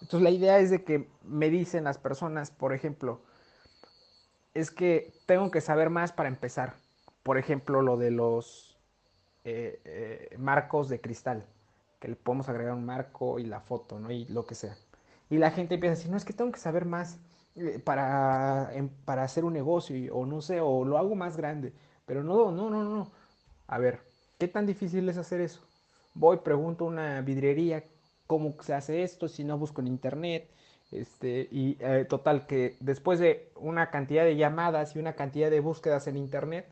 Entonces la idea es de que me dicen las personas, por ejemplo, es que tengo que saber más para empezar. Por ejemplo, lo de los eh, eh, marcos de cristal, que le podemos agregar un marco y la foto, ¿no? Y lo que sea. Y la gente empieza a decir, no, es que tengo que saber más eh, para, em, para hacer un negocio, o no sé, o lo hago más grande. Pero no, no, no, no. A ver, ¿qué tan difícil es hacer eso? Voy, pregunto a una vidriería cómo se hace esto, si no busco en internet, este, y eh, total, que después de una cantidad de llamadas y una cantidad de búsquedas en Internet,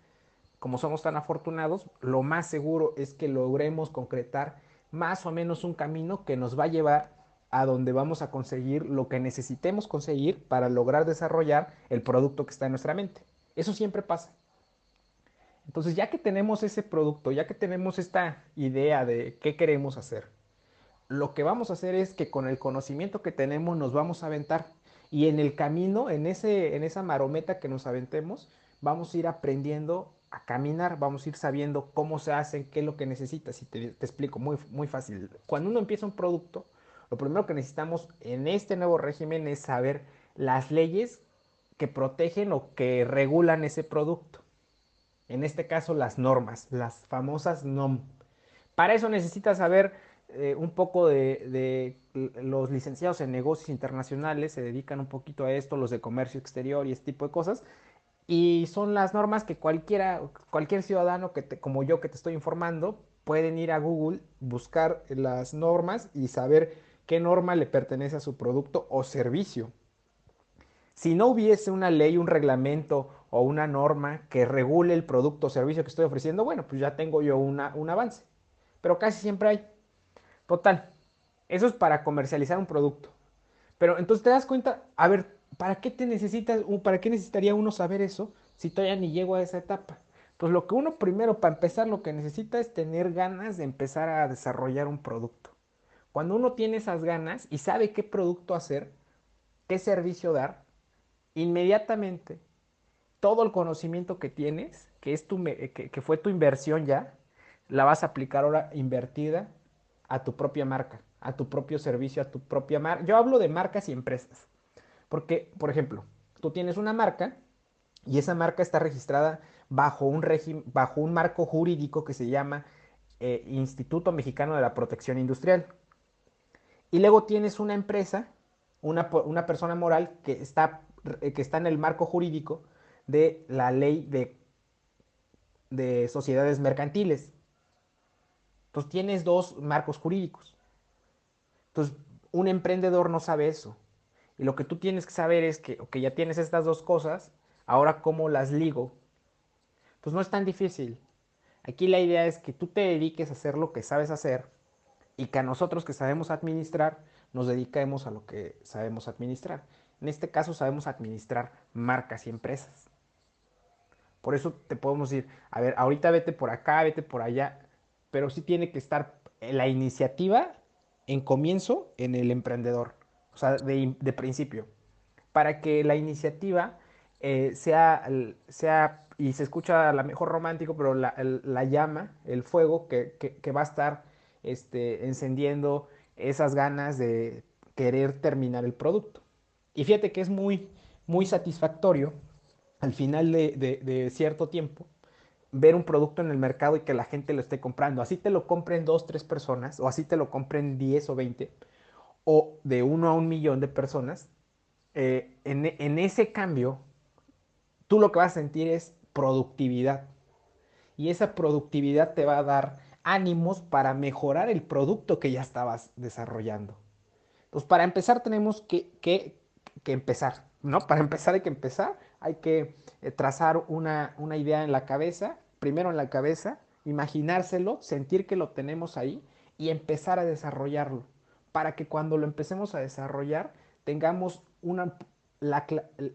como somos tan afortunados, lo más seguro es que logremos concretar más o menos un camino que nos va a llevar a donde vamos a conseguir lo que necesitemos conseguir para lograr desarrollar el producto que está en nuestra mente. Eso siempre pasa. Entonces, ya que tenemos ese producto, ya que tenemos esta idea de qué queremos hacer, lo que vamos a hacer es que con el conocimiento que tenemos nos vamos a aventar y en el camino, en, ese, en esa marometa que nos aventemos, vamos a ir aprendiendo a caminar, vamos a ir sabiendo cómo se hace, qué es lo que necesitas. Y te, te explico muy, muy fácil. Cuando uno empieza un producto, lo primero que necesitamos en este nuevo régimen es saber las leyes que protegen o que regulan ese producto. En este caso, las normas, las famosas NOM. Para eso necesitas saber eh, un poco de, los licenciados en negocios internacionales, se dedican un poquito a esto, los de comercio exterior y este tipo de cosas. Y son las normas que cualquiera, cualquier ciudadano que como yo que te estoy informando, pueden ir a Google, buscar las normas y saber qué norma le pertenece a su producto o servicio. Si no hubiese una ley, un reglamento o una norma que regule el producto o servicio que estoy ofreciendo, bueno, pues ya tengo yo una, un avance. Pero casi siempre hay. Total, eso es para comercializar un producto. Pero entonces te das cuenta, a ver, ¿para qué te necesitas, para qué necesitaría uno saber eso si todavía ni llego a esa etapa? Pues lo que uno primero, para empezar, lo que necesita es tener ganas de empezar a desarrollar un producto. Cuando uno tiene esas ganas y sabe qué producto hacer, qué servicio dar, inmediatamente todo el conocimiento que tienes, que, es tu, que, que fue tu inversión ya, la vas a aplicar ahora invertida a tu propia marca, a tu propio servicio, a tu propia marca. Yo hablo de marcas y empresas. Porque, por ejemplo, tú tienes una marca y esa marca está registrada bajo un bajo un marco jurídico que se llama eh, Instituto Mexicano de la Protección Industrial. Y luego tienes una empresa, una, una persona moral que está, eh, que está en el marco jurídico de la ley de, de sociedades mercantiles. Entonces tienes dos marcos jurídicos. Entonces, un emprendedor no sabe eso. Y lo que tú tienes que saber es que, ok, ya tienes estas dos cosas, ahora cómo las ligo. Pues no es tan difícil. Aquí la idea es que tú te dediques a hacer lo que sabes hacer y que a nosotros que sabemos administrar nos dediquemos a lo que sabemos administrar. En este caso sabemos administrar marcas y empresas. Por eso te podemos decir, a ver, ahorita vete por acá, vete por allá pero sí tiene que estar la iniciativa en comienzo en el emprendedor, o sea, de, principio, para que la iniciativa eh, sea, sea, y se escucha a mejor romántico, pero la, llama, el fuego que, va a estar este, encendiendo esas ganas de querer terminar el producto. Y fíjate que es muy, muy satisfactorio al final de cierto tiempo ver un producto en el mercado y que la gente lo esté comprando. Así te lo compren dos, tres personas, o así te lo compren 10 o 20, o de uno a un millón de personas. Eh, en, en ese cambio, tú lo que vas a sentir es productividad. Y esa productividad te va a dar ánimos para mejorar el producto que ya estabas desarrollando. Entonces, para empezar tenemos que, que, que empezar, ¿no? Para empezar hay que empezar, hay que eh, trazar una, una idea en la cabeza primero en la cabeza, imaginárselo, sentir que lo tenemos ahí y empezar a desarrollarlo, para que cuando lo empecemos a desarrollar tengamos una,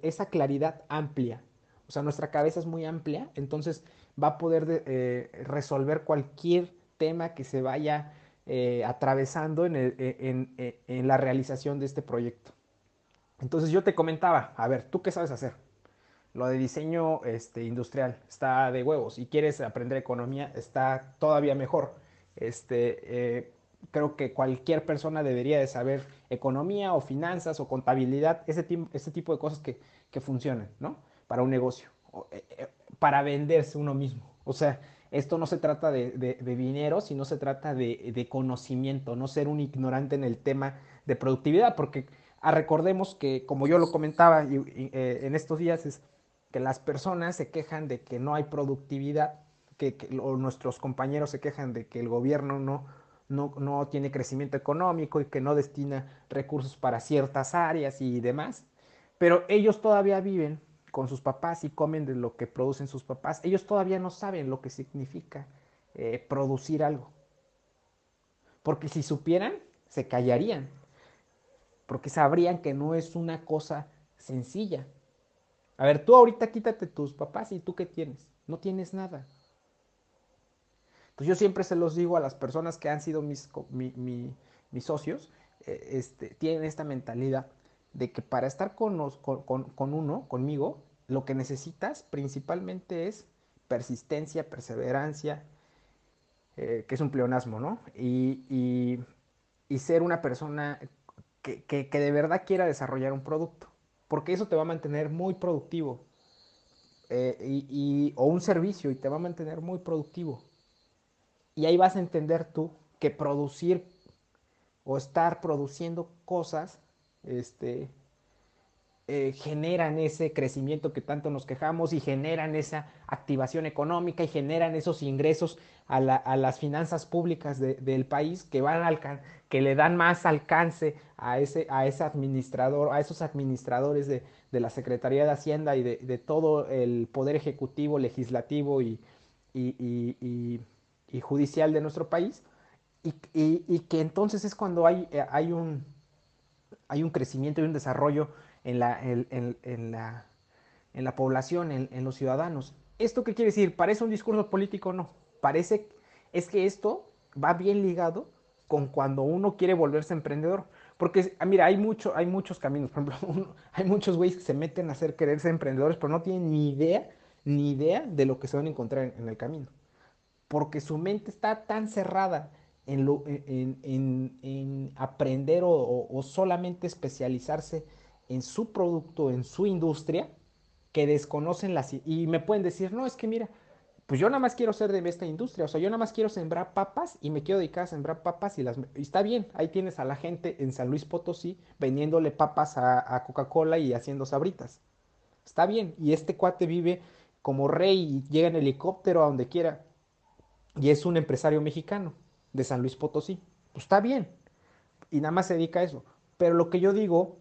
esa claridad amplia. O sea, nuestra cabeza es muy amplia, entonces va a poder eh, resolver cualquier tema que se vaya eh, atravesando en, e, en la realización de este proyecto. Entonces yo te comentaba, a ver, ¿tú qué sabes hacer? Lo de diseño este, industrial está de huevos. Y quieres aprender economía, está todavía mejor. Este, eh, creo que cualquier persona debería de saber economía o finanzas o contabilidad, ese, ese tipo de cosas que, que funcionan, ¿no? Para un negocio, eh, eh, para venderse uno mismo. O sea, esto no se trata de, dinero, sino se trata de, conocimiento, no ser un ignorante en el tema de productividad, porque ah, recordemos que, como yo lo comentaba en estos días, es que las personas se quejan de que no hay productividad, que, nuestros compañeros se quejan de que el gobierno no, no, no, tiene crecimiento económico y que no destina recursos para ciertas áreas y demás, pero ellos todavía viven con sus papás y comen de lo que producen sus papás. Ellos todavía no saben lo que significa eh, producir algo. Porque si supieran, se callarían. Porque sabrían que no es una cosa sencilla. A ver, tú ahorita quítate tus papás y tú qué tienes. No tienes nada. Entonces yo siempre se los digo a las personas que han sido mis, mis socios, eh, este, tienen esta mentalidad de que para estar con, uno, conmigo, lo que necesitas principalmente es persistencia, perseverancia, eh, que es un pleonasmo, ¿no? Y, ser una persona que, de verdad quiera desarrollar un producto, porque eso te va a mantener muy productivo. Eh, o un servicio y te va a mantener muy productivo. Y ahí vas a entender tú que producir o estar produciendo cosas este, eh, generan ese crecimiento que tanto nos quejamos y generan esa activación económica y generan esos ingresos a, las finanzas públicas del país que, van al, que le dan más alcance a ese, a administrador, a esos administradores de, la Secretaría de Hacienda y de, todo el poder ejecutivo, legislativo y, y, judicial de nuestro país. Y, que entonces es cuando hay, eh, hay un hay un crecimiento y un desarrollo en la, en, la, en la población, en, los ciudadanos. ¿Esto qué quiere decir? ¿Parece un discurso político? No. Parece, es que esto va bien ligado con cuando uno quiere volverse emprendedor. Porque, ah, mira, hay, mucho, hay muchos caminos. Por ejemplo, hay muchos güeyes que se meten a hacer querer ser emprendedores, pero no tienen ni idea, ni idea de lo que se van a encontrar en el camino. Porque su mente está tan cerrada en, aprender o, solamente especializarse en su producto, en su industria, que desconocen las... Y me pueden decir, no, es que mira, pues yo nada más quiero ser de esta industria, o sea, yo nada más quiero sembrar papas y me quiero dedicar a sembrar papas y las... está bien, ahí tienes a la gente en San Luis Potosí vendiéndole papas a, a Coca-Cola y haciendo sabritas. Está bien, y este cuate vive como rey y llega en helicóptero a donde quiera. Y es un empresario mexicano de San Luis Potosí. Pues está bien. Y nada más se dedica a eso. Pero lo que yo digo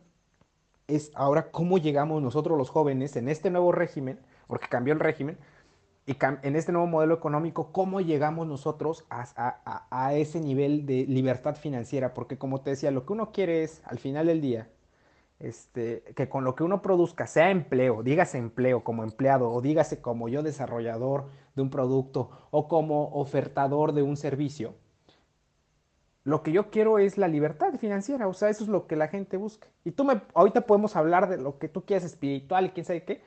es ahora cómo llegamos nosotros los jóvenes en este nuevo régimen, porque cambió el régimen, y en este nuevo modelo económico, cómo llegamos nosotros a, ese nivel de libertad financiera, porque como te decía, lo que uno quiere es, al final del día, este, que con lo que uno produzca, sea empleo, dígase empleo como empleado, o dígase como yo desarrollador de un producto, o como ofertador de un servicio, lo que yo quiero es la libertad financiera, o sea, eso es lo que la gente busca. Y tú me, ahorita podemos hablar de lo que tú quieras espiritual y quién sabe qué,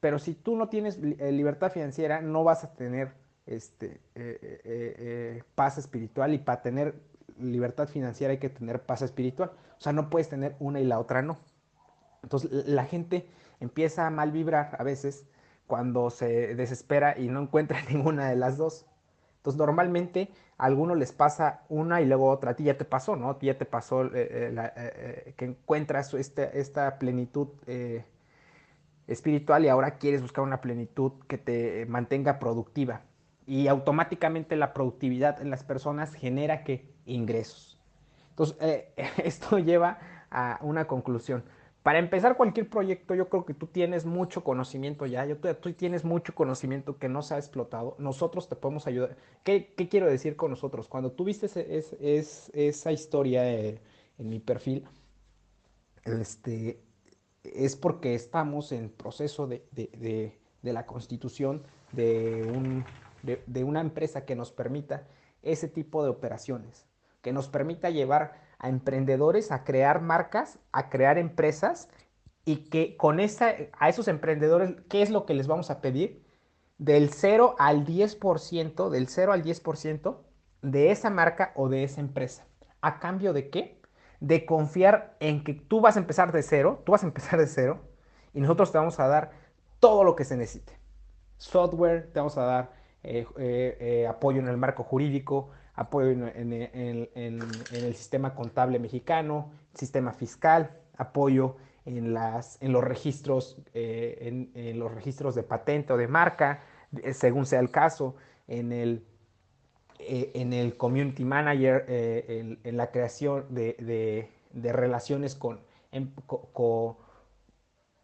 pero si tú no tienes eh, libertad financiera, no vas a tener este, eh, eh, paz espiritual y para tener libertad financiera hay que tener paz espiritual. O sea, no puedes tener una y la otra no. Entonces la gente empieza a mal vibrar a veces cuando se desespera y no encuentra ninguna de las dos. Entonces, normalmente a algunos les pasa una y luego otra. A ti ya te pasó, ¿no? A ti ya te pasó eh, eh, eh, que encuentras esta plenitud espiritual y ahora quieres buscar una plenitud que te mantenga productiva. Y automáticamente la productividad en las personas genera ingresos. Entonces, esto lleva a una conclusión. Para empezar cualquier proyecto, yo creo que tú tienes mucho conocimiento ya, yo, tú tienes mucho conocimiento que no se ha explotado. Nosotros te podemos ayudar. ¿Qué, quiero decir con nosotros? Cuando tú viste esa historia eh, en mi perfil, este, es porque estamos en proceso de, la constitución de una empresa que nos permita ese tipo de operaciones, que nos permita llevar a emprendedores a crear marcas, a crear empresas y que con esa, a esos emprendedores, ¿qué es lo que les vamos a pedir? Del 0 al 10%, del 0 al 10% de esa marca o de esa empresa. ¿A cambio de qué? De confiar en que tú vas a empezar de cero, tú vas a empezar de cero y nosotros te vamos a dar todo lo que se necesite. Software, te vamos a dar eh, eh, eh, apoyo en el marco jurídico, apoyo en, el sistema contable mexicano, sistema fiscal, apoyo en, los registros, en, los registros de patente o de marca, según sea el caso, en el, en el community manager, en, la creación de, relaciones con, con,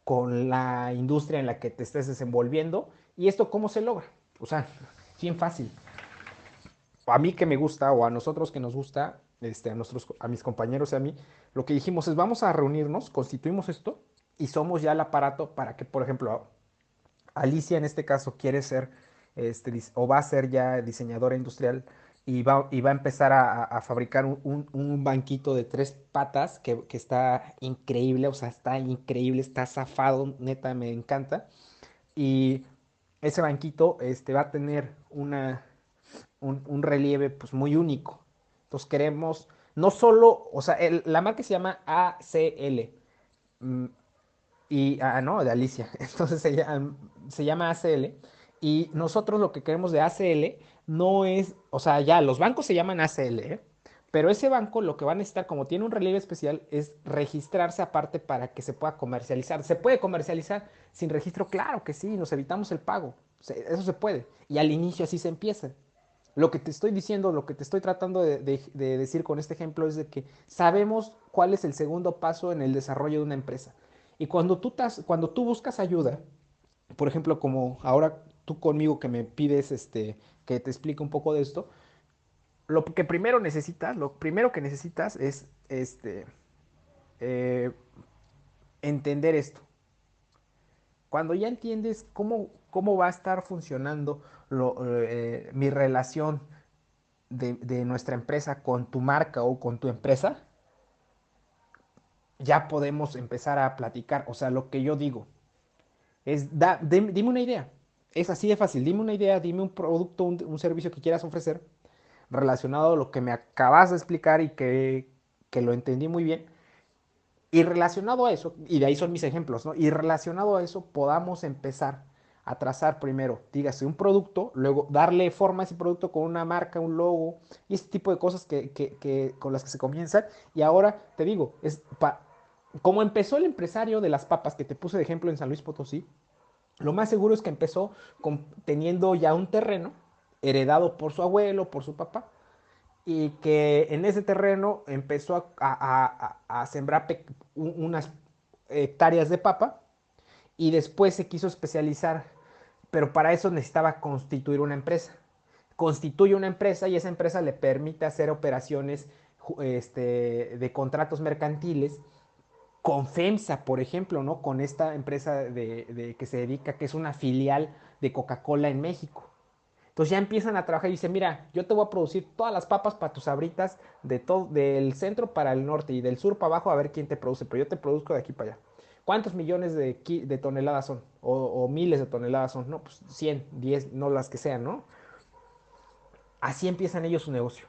con la industria en la que te estés desenvolviendo. ¿Y esto cómo se logra? O sea, bien fácil. A mí que me gusta, o a nosotros que nos gusta, este, a, nuestros, a mis compañeros y a mí, lo que dijimos es vamos a reunirnos, constituimos esto y somos ya el aparato para que, por ejemplo, Alicia en este caso quiere ser, este, o va a ser ya diseñadora industrial y va, y va a empezar a, fabricar un, banquito de tres patas que, que, está increíble, o sea, está increíble, está zafado, neta, me encanta. Y ese banquito este, va a tener una, un, relieve pues, muy único. Entonces queremos, no solo, o sea, la marca se llama ACL. Mm, y, ah, no, de Alicia. Entonces se llama, se llama ACL. Y nosotros lo que queremos de ACL no es, o sea, ya los bancos se llaman ACL, ¿eh? Pero ese banco lo que va a necesitar, como tiene un relieve especial, es registrarse aparte para que se pueda comercializar. ¿Se puede comercializar sin registro? Claro que sí, nos evitamos el pago. Eso se puede. Y al inicio así se empieza. Lo que te estoy diciendo, lo que te estoy tratando de, decir con este ejemplo es de que sabemos cuál es el segundo paso en el desarrollo de una empresa. Y cuando tú, cuando tú buscas ayuda, por ejemplo, como ahora tú conmigo que me pides este, que te explique un poco de esto, lo que primero necesitas, lo primero que necesitas es este, eh, entender esto. Cuando ya entiendes cómo, cómo va a estar funcionando eh, mi relación de, nuestra empresa con tu marca o con tu empresa, ya podemos empezar a platicar. O sea, lo que yo digo es, dime una idea. Es así de fácil. Dime una idea, dime un producto, un servicio que quieras ofrecer relacionado a lo que me acabas de explicar y que, lo entendí muy bien. Y relacionado a eso, y de ahí son mis ejemplos, ¿no? Y relacionado a eso, podamos empezar a trazar primero, dígase, un producto, luego darle forma a ese producto con una marca, un logo, y este tipo de cosas que, con las que se comienzan. Y ahora te digo, es como empezó el empresario de las papas que te puse de ejemplo en San Luis Potosí, lo más seguro es que empezó con, teniendo ya un terreno, heredado por su abuelo, por su papá, y que en ese terreno empezó a, sembrar unas hectáreas de papa y después se quiso especializar, pero para eso necesitaba constituir una empresa. Constituye una empresa y esa empresa le permite hacer operaciones este, de contratos mercantiles con FEMSA, por ejemplo, ¿no? Con esta empresa de, que se dedica, que es una filial de Coca-Cola en México. Entonces ya empiezan a trabajar y dicen, mira, yo te voy a producir todas las papas para tus abritas de todo, del centro para el norte y del sur para abajo a ver quién te produce, pero yo te produzco de aquí para allá. ¿Cuántos millones de, toneladas son? O, miles de toneladas son? No, pues 100, 10, no las que sean, ¿no? Así empiezan ellos su negocio.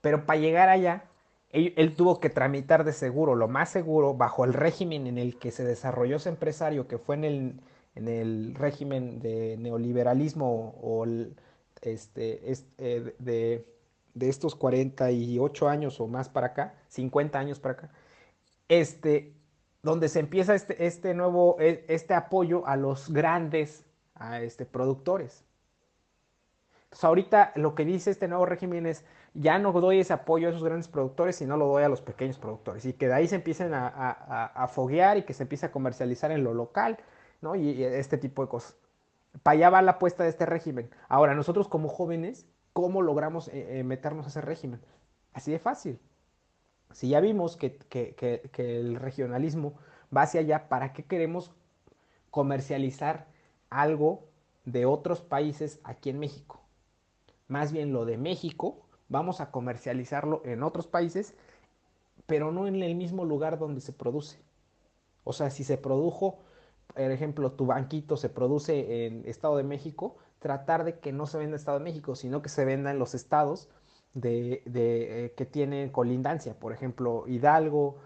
Pero para llegar allá, él, tuvo que tramitar de seguro, lo más seguro, bajo el régimen en el que se desarrolló ese empresario, que fue en el en el régimen de neoliberalismo o este, eh, de, de, estos 48 años o más para acá, 50 años para acá, este, donde se empieza este, este nuevo, e, este apoyo a los grandes a este, productores. Entonces ahorita lo que dice este nuevo régimen es, ya no doy ese apoyo a esos grandes productores, sino lo doy a los pequeños productores. Y que de ahí se empiecen a, a, a foguear y que se empiece a comercializar en lo local ¿no? Y, este tipo de cosas. Para allá va la apuesta de este régimen. Ahora, nosotros como jóvenes, ¿cómo logramos eh, eh, meternos a ese régimen? Así de fácil. Si ya vimos que, el regionalismo va hacia allá, ¿para qué queremos comercializar algo de otros países aquí en México? Más bien lo de México, vamos a comercializarlo en otros países, pero no en el mismo lugar donde se produce. O sea, si se produjo por ejemplo, tu banquito se produce en Estado de México, tratar de que no se venda en Estado de México, sino que se venda en los estados de, de, que tienen colindancia, por ejemplo, Hidalgo,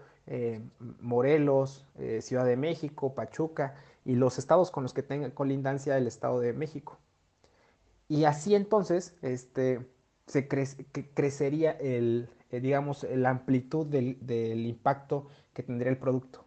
Morelos, Ciudad de México, Pachuca y los estados con los que tenga colindancia el Estado de México. Y así entonces este, se crecería el, digamos, la amplitud del, del impacto que tendría el producto.